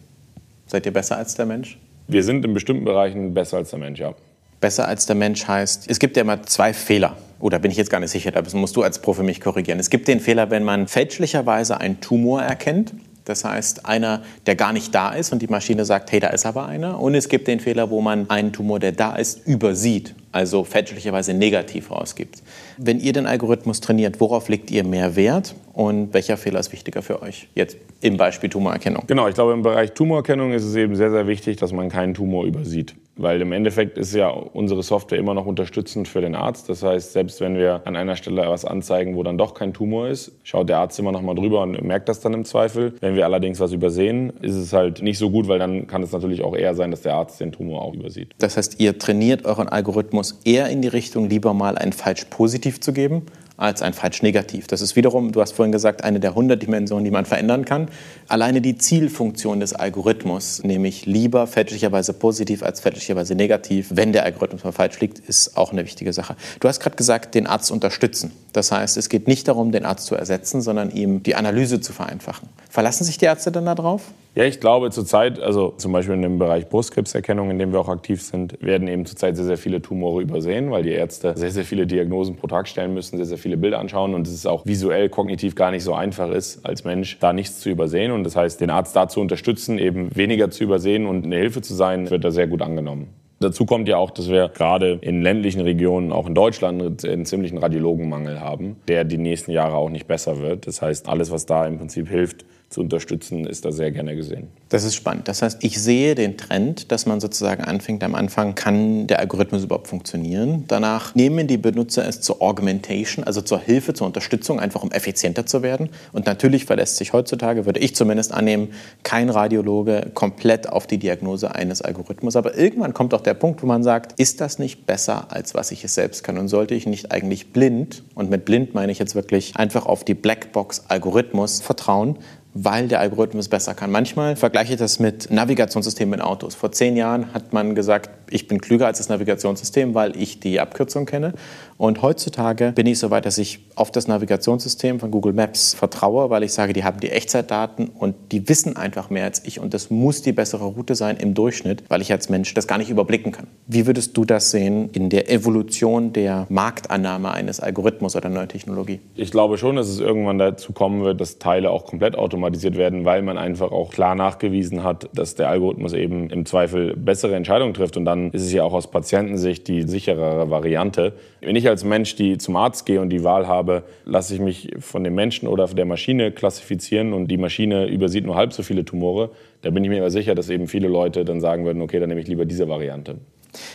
Seid ihr besser als der Mensch? Wir sind in bestimmten Bereichen besser als der Mensch, ja. Besser als der Mensch heißt, es gibt ja immer zwei Fehler. Oder bin ich jetzt gar nicht sicher, da musst du als Profi mich korrigieren. Es gibt den Fehler, wenn man fälschlicherweise einen Tumor erkennt. Das heißt, einer, der gar nicht da ist und die Maschine sagt, hey, da ist aber einer. Und es gibt den Fehler, wo man einen Tumor, der da ist, übersieht, also fälschlicherweise negativ rausgibt. Wenn ihr den Algorithmus trainiert, worauf legt ihr mehr Wert und welcher Fehler ist wichtiger für euch? Jetzt im Beispiel Tumorerkennung. Genau, ich glaube, im Bereich Tumorerkennung ist es eben sehr, sehr wichtig, dass man keinen Tumor übersieht. Weil im Endeffekt ist ja unsere Software immer noch unterstützend für den Arzt. Das heißt, selbst wenn wir an einer Stelle was anzeigen, wo dann doch kein Tumor ist, schaut der Arzt immer noch mal drüber und merkt das dann im Zweifel. Wenn wir allerdings was übersehen, ist es halt nicht so gut, weil dann kann es natürlich auch eher sein, dass der Arzt den Tumor auch übersieht. Das heißt, ihr trainiert euren Algorithmus eher in die Richtung, lieber mal ein falsch positiv zu geben, als ein falsch negativ. Das ist wiederum, du hast vorhin gesagt, eine der 100 Dimensionen, die man verändern kann. Alleine die Zielfunktion des Algorithmus, nämlich lieber fälschlicherweise positiv als fälschlicherweise negativ, wenn der Algorithmus mal falsch liegt, ist auch eine wichtige Sache. Du hast gerade gesagt, den Arzt unterstützen. Das heißt, es geht nicht darum, den Arzt zu ersetzen, sondern ihm die Analyse zu vereinfachen. Verlassen sich die Ärzte dann darauf? Ja, ich glaube zurzeit, also zum Beispiel in dem Bereich Brustkrebserkennung, in dem wir auch aktiv sind, werden eben zurzeit sehr, sehr viele Tumore übersehen, weil die Ärzte sehr, sehr viele Diagnosen pro Tag stellen müssen, sehr, sehr viele Bilder anschauen und es auch visuell, kognitiv gar nicht so einfach ist, als Mensch da nichts zu übersehen. Und das heißt, den Arzt da zu unterstützen, eben weniger zu übersehen und eine Hilfe zu sein, wird da sehr gut angenommen. Dazu kommt ja auch, dass wir gerade in ländlichen Regionen, auch in Deutschland, einen ziemlichen Radiologenmangel haben, der die nächsten Jahre auch nicht besser wird. Das heißt, alles, was da im Prinzip hilft, zu unterstützen, ist da sehr gerne gesehen. Das ist spannend. Das heißt, ich sehe den Trend, dass man sozusagen anfängt, am Anfang kann der Algorithmus überhaupt funktionieren. Danach nehmen die Benutzer es zur Augmentation, also zur Hilfe, zur Unterstützung, einfach um effizienter zu werden. Und natürlich verlässt sich heutzutage, würde ich zumindest annehmen, kein Radiologe komplett auf die Diagnose eines Algorithmus. Aber irgendwann kommt auch der Punkt, wo man sagt, ist das nicht besser, als was ich es selbst kann? Und sollte ich nicht eigentlich blind, und mit blind meine ich jetzt wirklich einfach auf die Blackbox-Algorithmus vertrauen, weil der Algorithmus besser kann. Manchmal vergleiche ich das mit Navigationssystemen in Autos. Vor zehn Jahren hat man gesagt, ich bin klüger als das Navigationssystem, weil ich die Abkürzung kenne. Und heutzutage bin ich so weit, dass ich auf das Navigationssystem von Google Maps vertraue, weil ich sage, die haben die Echtzeitdaten und die wissen einfach mehr als ich. Und das muss die bessere Route sein im Durchschnitt, weil ich als Mensch das gar nicht überblicken kann. Wie würdest du das sehen in der Evolution der Marktannahme eines Algorithmus oder neuer Technologie? Ich glaube schon, dass es irgendwann dazu kommen wird, dass Teile auch komplett automatisiert werden, weil man einfach auch klar nachgewiesen hat, dass der Algorithmus eben im Zweifel bessere Entscheidungen trifft. Und dann ist es ja auch aus Patientensicht die sicherere Variante. Wenn ich als Mensch die zum Arzt gehe und die Wahl habe, lasse ich mich von dem Menschen oder der Maschine klassifizieren und die Maschine übersieht nur halb so viele Tumore, da bin ich mir aber sicher, dass eben viele Leute dann sagen würden, okay, dann nehme ich lieber diese Variante.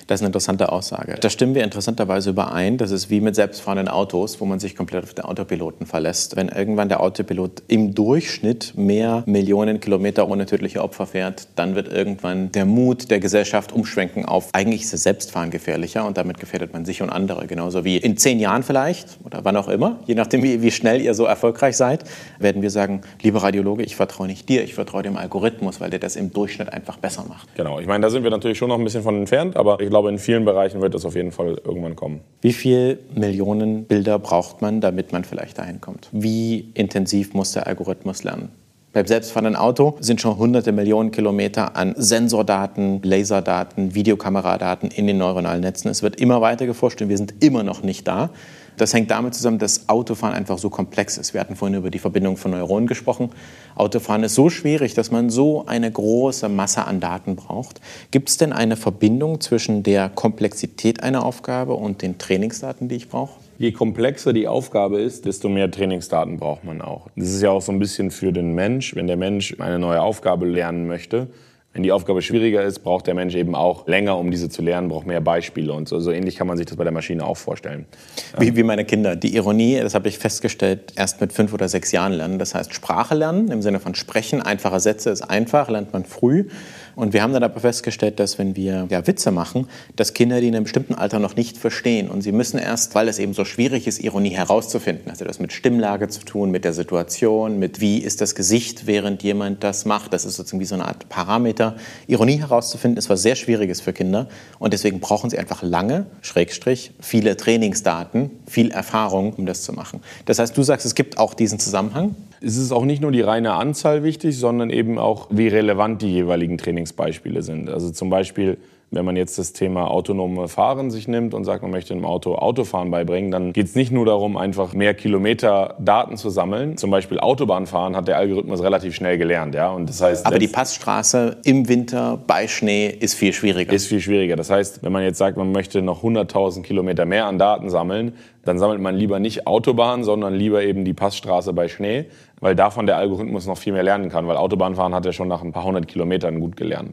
Das ist eine interessante Aussage. Da stimmen wir interessanterweise überein. Das ist wie mit selbstfahrenden Autos, wo man sich komplett auf den Autopiloten verlässt. Wenn irgendwann der Autopilot im Durchschnitt mehr Millionen Kilometer ohne tödliche Opfer fährt, dann wird irgendwann der Mut der Gesellschaft umschwenken auf, eigentlich ist das Selbstfahren gefährlicher und damit gefährdet man sich und andere. Genauso wie in zehn Jahren vielleicht oder wann auch immer, je nachdem, wie, wie schnell ihr so erfolgreich seid, werden wir sagen, lieber Radiologe, ich vertraue nicht dir, ich vertraue dem Algorithmus, weil der das im Durchschnitt einfach besser macht. Genau, ich meine, da sind wir natürlich schon noch ein bisschen von entfernt, aber ich glaube, in vielen Bereichen wird das auf jeden Fall irgendwann kommen. Wie viele Millionen Bilder braucht man, damit man vielleicht dahin kommt? Wie intensiv muss der Algorithmus lernen? Beim selbstfahrenden Auto sind schon hunderte Millionen Kilometer an Sensordaten, Laserdaten, Videokameradaten in den neuronalen Netzen. Es wird immer weiter geforscht und wir sind immer noch nicht da. Das hängt damit zusammen, dass Autofahren einfach so komplex ist. Wir hatten vorhin über die Verbindung von Neuronen gesprochen. Autofahren ist so schwierig, dass man so eine große Masse an Daten braucht. Gibt es denn eine Verbindung zwischen der Komplexität einer Aufgabe und den Trainingsdaten, die ich brauche? Je komplexer die Aufgabe ist, desto mehr Trainingsdaten braucht man auch. Das ist ja auch so ein bisschen für den Mensch, wenn der Mensch eine neue Aufgabe lernen möchte, wenn die Aufgabe schwieriger ist, braucht der Mensch eben auch länger, um diese zu lernen, braucht mehr Beispiele und so. So ähnlich kann man sich das bei der Maschine auch vorstellen. Wie, wie meine Kinder. Die Ironie, das habe ich festgestellt, erst mit fünf oder sechs Jahren lernen. Das heißt, Sprache lernen im Sinne von Sprechen, einfache Sätze ist einfach, lernt man früh. Und wir haben dann aber festgestellt, dass wenn wir ja, Witze machen, dass Kinder die in einem bestimmten Alter noch nicht verstehen. Und sie müssen erst, weil es eben so schwierig ist, Ironie herauszufinden, also das mit Stimmlage zu tun, mit der Situation, mit wie ist das Gesicht, während jemand das macht. Das ist sozusagen wie so eine Art Parameter. Ironie herauszufinden ist was sehr Schwieriges für Kinder. Und deswegen brauchen sie einfach lange, Schrägstrich, viele Trainingsdaten, viel Erfahrung, um das zu machen. Das heißt, du sagst, es gibt auch diesen Zusammenhang. Es ist auch nicht nur die reine Anzahl wichtig, sondern eben auch, wie relevant die jeweiligen Trainingsbeispiele sind. Also zum Beispiel, wenn man jetzt das Thema autonome Fahren sich nimmt und sagt, man möchte einem Auto Autofahren beibringen, dann geht es nicht nur darum, einfach mehr Kilometer Daten zu sammeln. Zum Beispiel Autobahnfahren hat der Algorithmus relativ schnell gelernt. Ja? Und das heißt, Aber die Passstraße im Winter bei Schnee ist viel schwieriger. Ist viel schwieriger. Das heißt, wenn man jetzt sagt, man möchte noch 100.000 Kilometer mehr an Daten sammeln, dann sammelt man lieber nicht Autobahn, sondern lieber eben die Passstraße bei Schnee, weil davon der Algorithmus noch viel mehr lernen kann, weil Autobahnfahren hat er schon nach ein paar hundert Kilometern gut gelernt.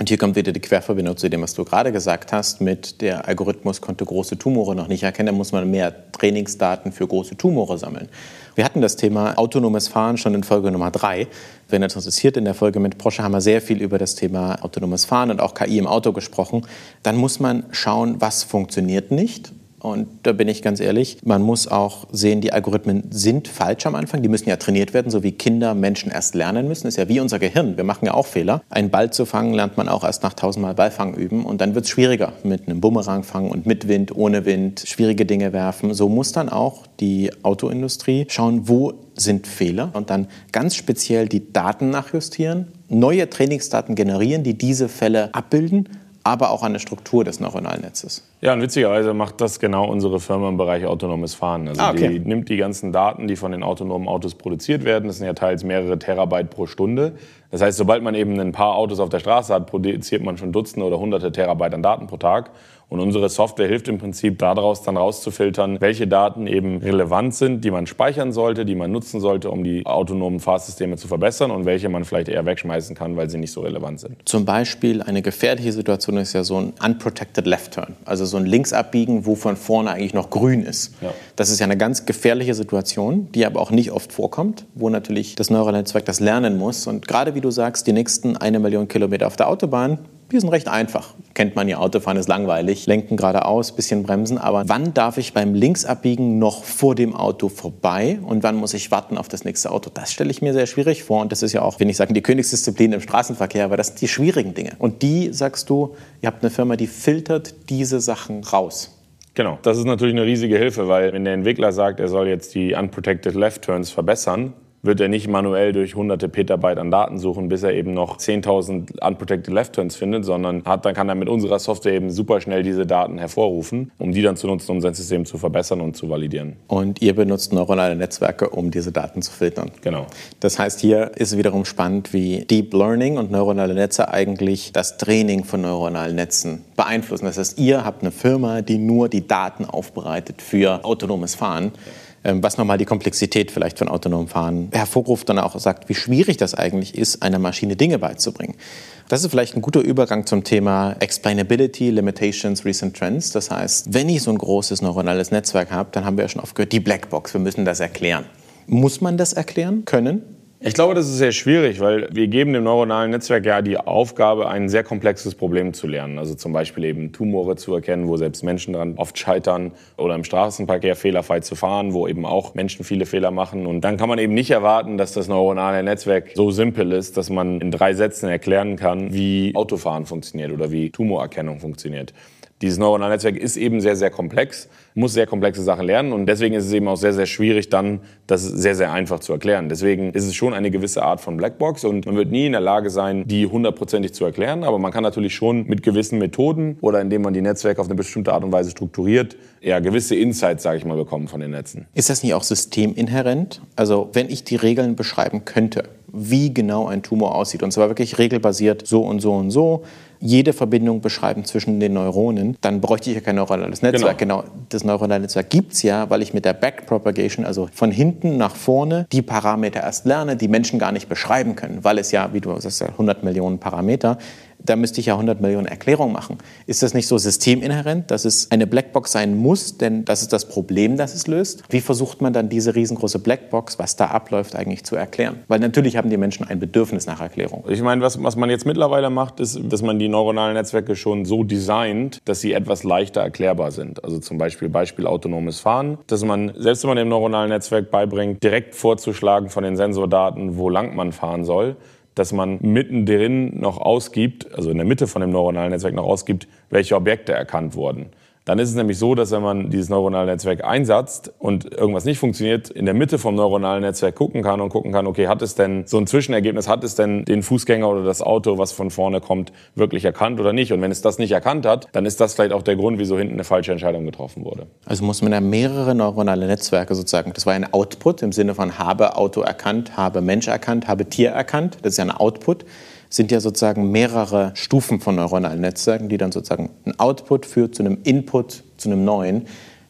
Und hier kommt wieder die Querverbindung zu dem, was du gerade gesagt hast, mit der Algorithmus konnte große Tumore noch nicht erkennen, da muss man mehr Trainingsdaten für große Tumore sammeln. Wir hatten das Thema autonomes Fahren schon in Folge Nummer drei. Wenn das interessiert, in der Folge mit Porsche haben wir sehr viel über das Thema autonomes Fahren und auch KI im Auto gesprochen. Dann muss man schauen, was funktioniert nicht und da bin ich ganz ehrlich, man muss auch sehen, die Algorithmen sind falsch am Anfang. Die müssen ja trainiert werden, so wie Kinder Menschen erst lernen müssen. Ist ja wie unser Gehirn. Wir machen ja auch Fehler. Einen Ball zu fangen lernt man auch erst nach tausendmal Ballfang üben. Und dann wird es schwieriger mit einem Bumerang fangen und mit Wind, ohne Wind, schwierige Dinge werfen. So muss dann auch die Autoindustrie schauen, wo sind Fehler und dann ganz speziell die Daten nachjustieren, neue Trainingsdaten generieren, die diese Fälle abbilden aber auch an der Struktur des neuronalen Netzes. Ja, und witzigerweise macht das genau unsere Firma im Bereich autonomes Fahren. Also ah, okay. die nimmt die ganzen Daten, die von den autonomen Autos produziert werden, das sind ja teils mehrere Terabyte pro Stunde. Das heißt, sobald man eben ein paar Autos auf der Straße hat, produziert man schon Dutzende oder Hunderte Terabyte an Daten pro Tag. Und unsere Software hilft im Prinzip daraus dann rauszufiltern, welche Daten eben relevant sind, die man speichern sollte, die man nutzen sollte, um die autonomen Fahrsysteme zu verbessern und welche man vielleicht eher wegschmeißen kann, weil sie nicht so relevant sind. Zum Beispiel eine gefährliche Situation ist ja so ein unprotected left turn, also so ein Linksabbiegen, wo von vorne eigentlich noch grün ist. Ja. Das ist ja eine ganz gefährliche Situation, die aber auch nicht oft vorkommt, wo natürlich das neuronale Netzwerk das lernen muss. Und gerade wie du sagst, die nächsten eine Million Kilometer auf der Autobahn die sind recht einfach. Kennt man ja, Autofahren ist langweilig. Lenken geradeaus, bisschen bremsen. Aber wann darf ich beim Linksabbiegen noch vor dem Auto vorbei und wann muss ich warten auf das nächste Auto? Das stelle ich mir sehr schwierig vor. Und das ist ja auch, wenn ich sagen, die Königsdisziplin im Straßenverkehr, aber das sind die schwierigen Dinge. Und die, sagst du, ihr habt eine Firma, die filtert diese Sachen raus. Genau, das ist natürlich eine riesige Hilfe, weil wenn der Entwickler sagt, er soll jetzt die Unprotected Left Turns verbessern, wird er nicht manuell durch hunderte Petabyte an Daten suchen, bis er eben noch 10.000 unprotected left turns findet, sondern hat, dann kann er mit unserer Software eben super schnell diese Daten hervorrufen, um die dann zu nutzen, um sein System zu verbessern und zu validieren. Und ihr benutzt neuronale Netzwerke, um diese Daten zu filtern. Genau. Das heißt, hier ist wiederum spannend, wie Deep Learning und neuronale Netze eigentlich das Training von neuronalen Netzen beeinflussen. Das heißt, ihr habt eine Firma, die nur die Daten aufbereitet für autonomes Fahren. Ähm, was nochmal die Komplexität vielleicht von autonomem Fahren hervorruft und auch sagt, wie schwierig das eigentlich ist, einer Maschine Dinge beizubringen. Das ist vielleicht ein guter Übergang zum Thema Explainability, Limitations, Recent Trends. Das heißt, wenn ich so ein großes neuronales Netzwerk habe, dann haben wir ja schon oft gehört, die Blackbox, wir müssen das erklären. Muss man das erklären können? Ich glaube, das ist sehr schwierig, weil wir geben dem neuronalen Netzwerk ja die Aufgabe, ein sehr komplexes Problem zu lernen. Also zum Beispiel eben Tumore zu erkennen, wo selbst Menschen dran oft scheitern oder im Straßenverkehr fehlerfrei zu fahren, wo eben auch Menschen viele Fehler machen. Und dann kann man eben nicht erwarten, dass das neuronale Netzwerk so simpel ist, dass man in drei Sätzen erklären kann, wie Autofahren funktioniert oder wie Tumorerkennung funktioniert. Dieses neuronale Netzwerk ist eben sehr, sehr komplex, muss sehr komplexe Sachen lernen und deswegen ist es eben auch sehr, sehr schwierig, dann das sehr, sehr einfach zu erklären. Deswegen ist es schon eine gewisse Art von Blackbox und man wird nie in der Lage sein, die hundertprozentig zu erklären, aber man kann natürlich schon mit gewissen Methoden oder indem man die Netzwerke auf eine bestimmte Art und Weise strukturiert, ja, gewisse Insights, sage ich mal, bekommen von den Netzen. Ist das nicht auch systeminhärent? Also wenn ich die Regeln beschreiben könnte, wie genau ein Tumor aussieht. Und zwar wirklich regelbasiert so und so und so. Jede Verbindung beschreiben zwischen den Neuronen, dann bräuchte ich ja kein neuronales Netzwerk. Genau, genau das neuronale Netzwerk gibt es ja, weil ich mit der Backpropagation, also von hinten nach vorne, die Parameter erst lerne, die Menschen gar nicht beschreiben können, weil es ja, wie du sagst, 100 Millionen Parameter da müsste ich ja 100 Millionen Erklärungen machen. Ist das nicht so systeminhärent, dass es eine Blackbox sein muss, denn das ist das Problem, das es löst? Wie versucht man dann diese riesengroße Blackbox, was da abläuft, eigentlich zu erklären? Weil natürlich haben die Menschen ein Bedürfnis nach Erklärung. Ich meine, was, was man jetzt mittlerweile macht, ist, dass man die neuronalen Netzwerke schon so designt, dass sie etwas leichter erklärbar sind. Also zum Beispiel Beispiel autonomes Fahren, dass man, selbst wenn man dem neuronalen Netzwerk beibringt, direkt vorzuschlagen von den Sensordaten, wo lang man fahren soll, dass man mittendrin noch ausgibt, also in der Mitte von dem neuronalen Netzwerk noch ausgibt, welche Objekte erkannt wurden. Dann ist es nämlich so, dass wenn man dieses neuronale Netzwerk einsetzt und irgendwas nicht funktioniert, in der Mitte vom neuronalen Netzwerk gucken kann und gucken kann, okay, hat es denn so ein Zwischenergebnis, hat es denn den Fußgänger oder das Auto, was von vorne kommt, wirklich erkannt oder nicht? Und wenn es das nicht erkannt hat, dann ist das vielleicht auch der Grund, wieso hinten eine falsche Entscheidung getroffen wurde. Also muss man ja mehrere neuronale Netzwerke sozusagen, das war ein Output im Sinne von habe Auto erkannt, habe Mensch erkannt, habe Tier erkannt, das ist ja ein Output sind ja sozusagen mehrere Stufen von neuronalen Netzwerken, die dann sozusagen ein Output führt zu einem Input, zu einem neuen.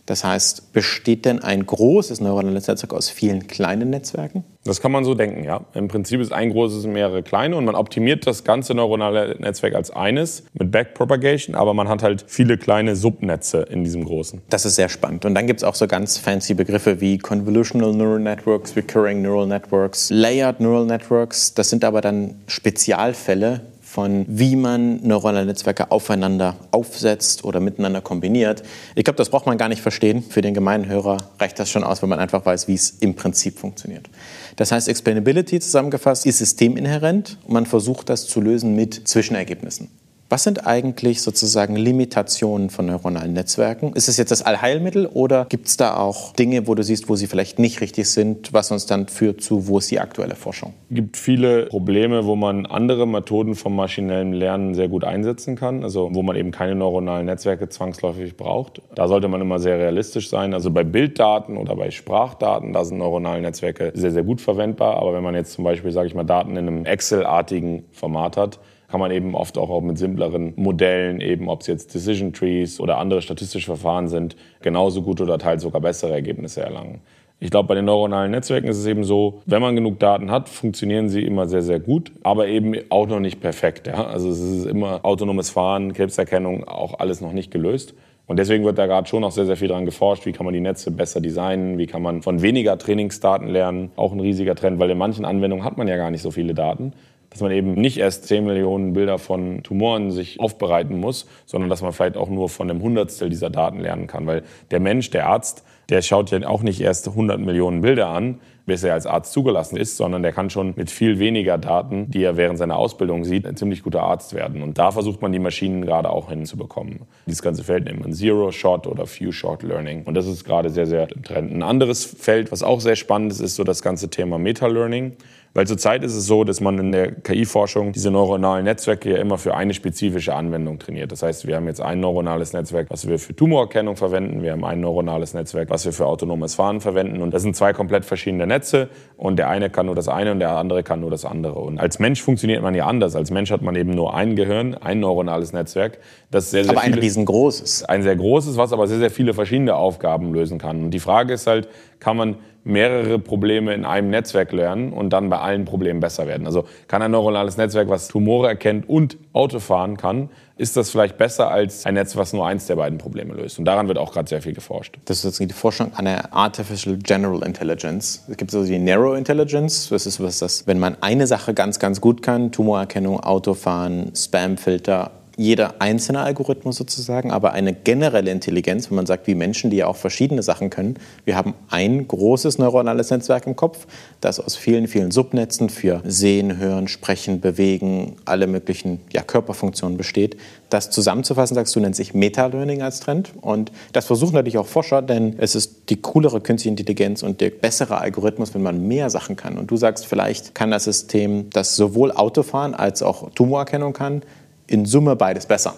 Das heißt, besteht denn ein großes neuronales Netzwerk aus vielen kleinen Netzwerken? Das kann man so denken, ja. Im Prinzip ist ein großes mehrere kleine und man optimiert das ganze neuronale Netzwerk als eines mit Backpropagation, aber man hat halt viele kleine Subnetze in diesem großen. Das ist sehr spannend. Und dann gibt es auch so ganz fancy Begriffe wie Convolutional Neural Networks, Recurring Neural Networks, Layered Neural Networks. Das sind aber dann Spezialfälle von wie man neuronale Netzwerke aufeinander aufsetzt oder miteinander kombiniert. Ich glaube, das braucht man gar nicht verstehen. Für den gemeinen Hörer reicht das schon aus, wenn man einfach weiß, wie es im Prinzip funktioniert. Das heißt, Explainability zusammengefasst ist systeminhärent und man versucht das zu lösen mit Zwischenergebnissen. Was sind eigentlich sozusagen Limitationen von neuronalen Netzwerken? Ist es jetzt das Allheilmittel oder gibt es da auch Dinge, wo du siehst, wo sie vielleicht nicht richtig sind, was uns dann führt zu, wo ist die aktuelle Forschung? Es gibt viele Probleme, wo man andere Methoden vom maschinellen Lernen sehr gut einsetzen kann, also wo man eben keine neuronalen Netzwerke zwangsläufig braucht. Da sollte man immer sehr realistisch sein. Also bei Bilddaten oder bei Sprachdaten, da sind neuronale Netzwerke sehr, sehr gut verwendbar. Aber wenn man jetzt zum Beispiel, sage ich mal, Daten in einem Excel-artigen Format hat, kann man eben oft auch mit simpleren Modellen, eben ob es jetzt Decision Trees oder andere statistische Verfahren sind, genauso gut oder teils sogar bessere Ergebnisse erlangen. Ich glaube, bei den neuronalen Netzwerken ist es eben so, wenn man genug Daten hat, funktionieren sie immer sehr, sehr gut, aber eben auch noch nicht perfekt. Ja? Also es ist immer autonomes Fahren, Krebserkennung, auch alles noch nicht gelöst. Und deswegen wird da gerade schon noch sehr, sehr viel dran geforscht, wie kann man die Netze besser designen, wie kann man von weniger Trainingsdaten lernen. Auch ein riesiger Trend, weil in manchen Anwendungen hat man ja gar nicht so viele Daten dass man eben nicht erst 10 Millionen Bilder von Tumoren sich aufbereiten muss, sondern dass man vielleicht auch nur von einem Hundertstel dieser Daten lernen kann. Weil der Mensch, der Arzt, der schaut ja auch nicht erst 100 Millionen Bilder an, bis er als Arzt zugelassen ist, sondern der kann schon mit viel weniger Daten, die er während seiner Ausbildung sieht, ein ziemlich guter Arzt werden. Und da versucht man die Maschinen gerade auch hinzubekommen. Dieses ganze Feld nennt man Zero-Shot oder Few-Shot Learning. Und das ist gerade sehr, sehr Trend. Ein anderes Feld, was auch sehr spannend ist, ist so das ganze Thema Meta-Learning. Weil zurzeit ist es so, dass man in der KI-Forschung diese neuronalen Netzwerke ja immer für eine spezifische Anwendung trainiert. Das heißt, wir haben jetzt ein neuronales Netzwerk, was wir für Tumorerkennung verwenden. Wir haben ein neuronales Netzwerk, was wir für autonomes Fahren verwenden. Und das sind zwei komplett verschiedene Netze. Und der eine kann nur das eine und der andere kann nur das andere. Und als Mensch funktioniert man ja anders. Als Mensch hat man eben nur ein Gehirn, ein neuronales Netzwerk. Das sehr, sehr aber viele, ein riesengroßes. Ein sehr großes, was aber sehr, sehr viele verschiedene Aufgaben lösen kann. Und die Frage ist halt, kann man mehrere Probleme in einem Netzwerk lernen und dann bei allen Problemen besser werden. Also kann ein neuronales Netzwerk, was Tumore erkennt und Autofahren kann, ist das vielleicht besser als ein Netz, was nur eins der beiden Probleme löst. Und daran wird auch gerade sehr viel geforscht. Das ist jetzt die Forschung an der Artificial General Intelligence. Es gibt so die Narrow Intelligence. Das ist was, das, wenn man eine Sache ganz, ganz gut kann, Tumorerkennung, Autofahren, Spamfilter, jeder einzelne Algorithmus sozusagen, aber eine generelle Intelligenz, wenn man sagt, wie Menschen, die ja auch verschiedene Sachen können. Wir haben ein großes neuronales Netzwerk im Kopf, das aus vielen, vielen Subnetzen für Sehen, Hören, Sprechen, Bewegen, alle möglichen ja, Körperfunktionen besteht. Das zusammenzufassen, sagst du, nennt sich Meta-Learning als Trend. Und das versuchen natürlich auch Forscher, denn es ist die coolere künstliche Intelligenz und der bessere Algorithmus, wenn man mehr Sachen kann. Und du sagst, vielleicht kann das System, das sowohl Autofahren als auch Tumorerkennung kann, in Summe beides besser.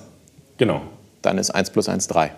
Genau. Dann ist 1 plus 1 3.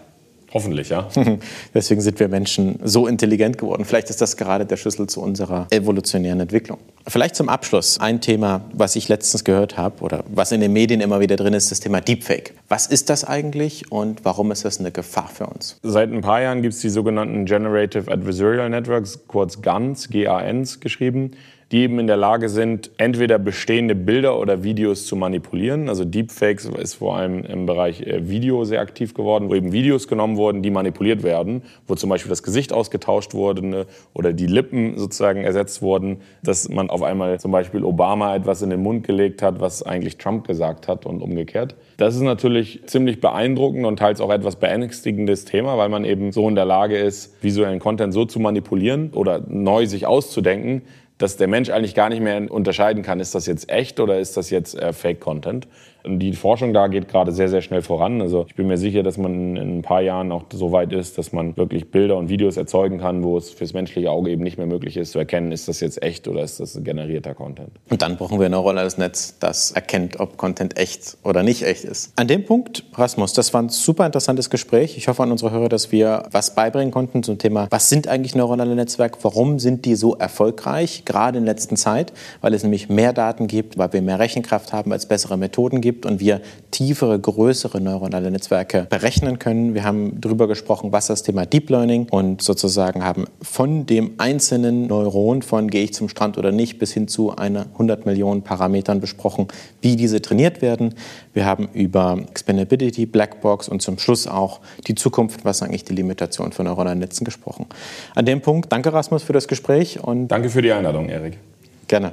Hoffentlich, ja. Deswegen sind wir Menschen so intelligent geworden. Vielleicht ist das gerade der Schlüssel zu unserer evolutionären Entwicklung. Vielleicht zum Abschluss ein Thema, was ich letztens gehört habe oder was in den Medien immer wieder drin ist, das Thema Deepfake. Was ist das eigentlich und warum ist das eine Gefahr für uns? Seit ein paar Jahren gibt es die sogenannten Generative Adversarial Networks, kurz GANs, GANs geschrieben die eben in der Lage sind, entweder bestehende Bilder oder Videos zu manipulieren. Also Deepfakes ist vor allem im Bereich äh, Video sehr aktiv geworden, wo eben Videos genommen wurden, die manipuliert werden, wo zum Beispiel das Gesicht ausgetauscht wurde ne, oder die Lippen sozusagen ersetzt wurden, dass man auf einmal zum Beispiel Obama etwas in den Mund gelegt hat, was eigentlich Trump gesagt hat und umgekehrt. Das ist natürlich ziemlich beeindruckend und teils auch etwas beängstigendes Thema, weil man eben so in der Lage ist, visuellen Content so zu manipulieren oder neu sich auszudenken, dass der Mensch eigentlich gar nicht mehr unterscheiden kann, ist das jetzt echt oder ist das jetzt äh, Fake-Content. Die Forschung da geht gerade sehr, sehr schnell voran. Also ich bin mir sicher, dass man in ein paar Jahren auch so weit ist, dass man wirklich Bilder und Videos erzeugen kann, wo es fürs menschliche Auge eben nicht mehr möglich ist zu erkennen, ist das jetzt echt oder ist das generierter Content. Und dann brauchen wir ein neuronales Netz, das erkennt, ob Content echt oder nicht echt ist. An dem Punkt, Rasmus, das war ein super interessantes Gespräch. Ich hoffe an unsere Hörer, dass wir was beibringen konnten zum Thema, was sind eigentlich neuronale Netzwerke, warum sind die so erfolgreich, gerade in letzter Zeit, weil es nämlich mehr Daten gibt, weil wir mehr Rechenkraft haben, als bessere Methoden gibt gibt und wir tiefere, größere neuronale Netzwerke berechnen können. Wir haben darüber gesprochen, was das Thema Deep Learning und sozusagen haben von dem einzelnen Neuron, von gehe ich zum Strand oder nicht, bis hin zu einer 100 Millionen Parametern besprochen, wie diese trainiert werden. Wir haben über Expandability, Blackbox und zum Schluss auch die Zukunft, was eigentlich die Limitation von neuronalen Netzen gesprochen. An dem Punkt, danke Rasmus für das Gespräch und danke für die Einladung, Erik. Gerne.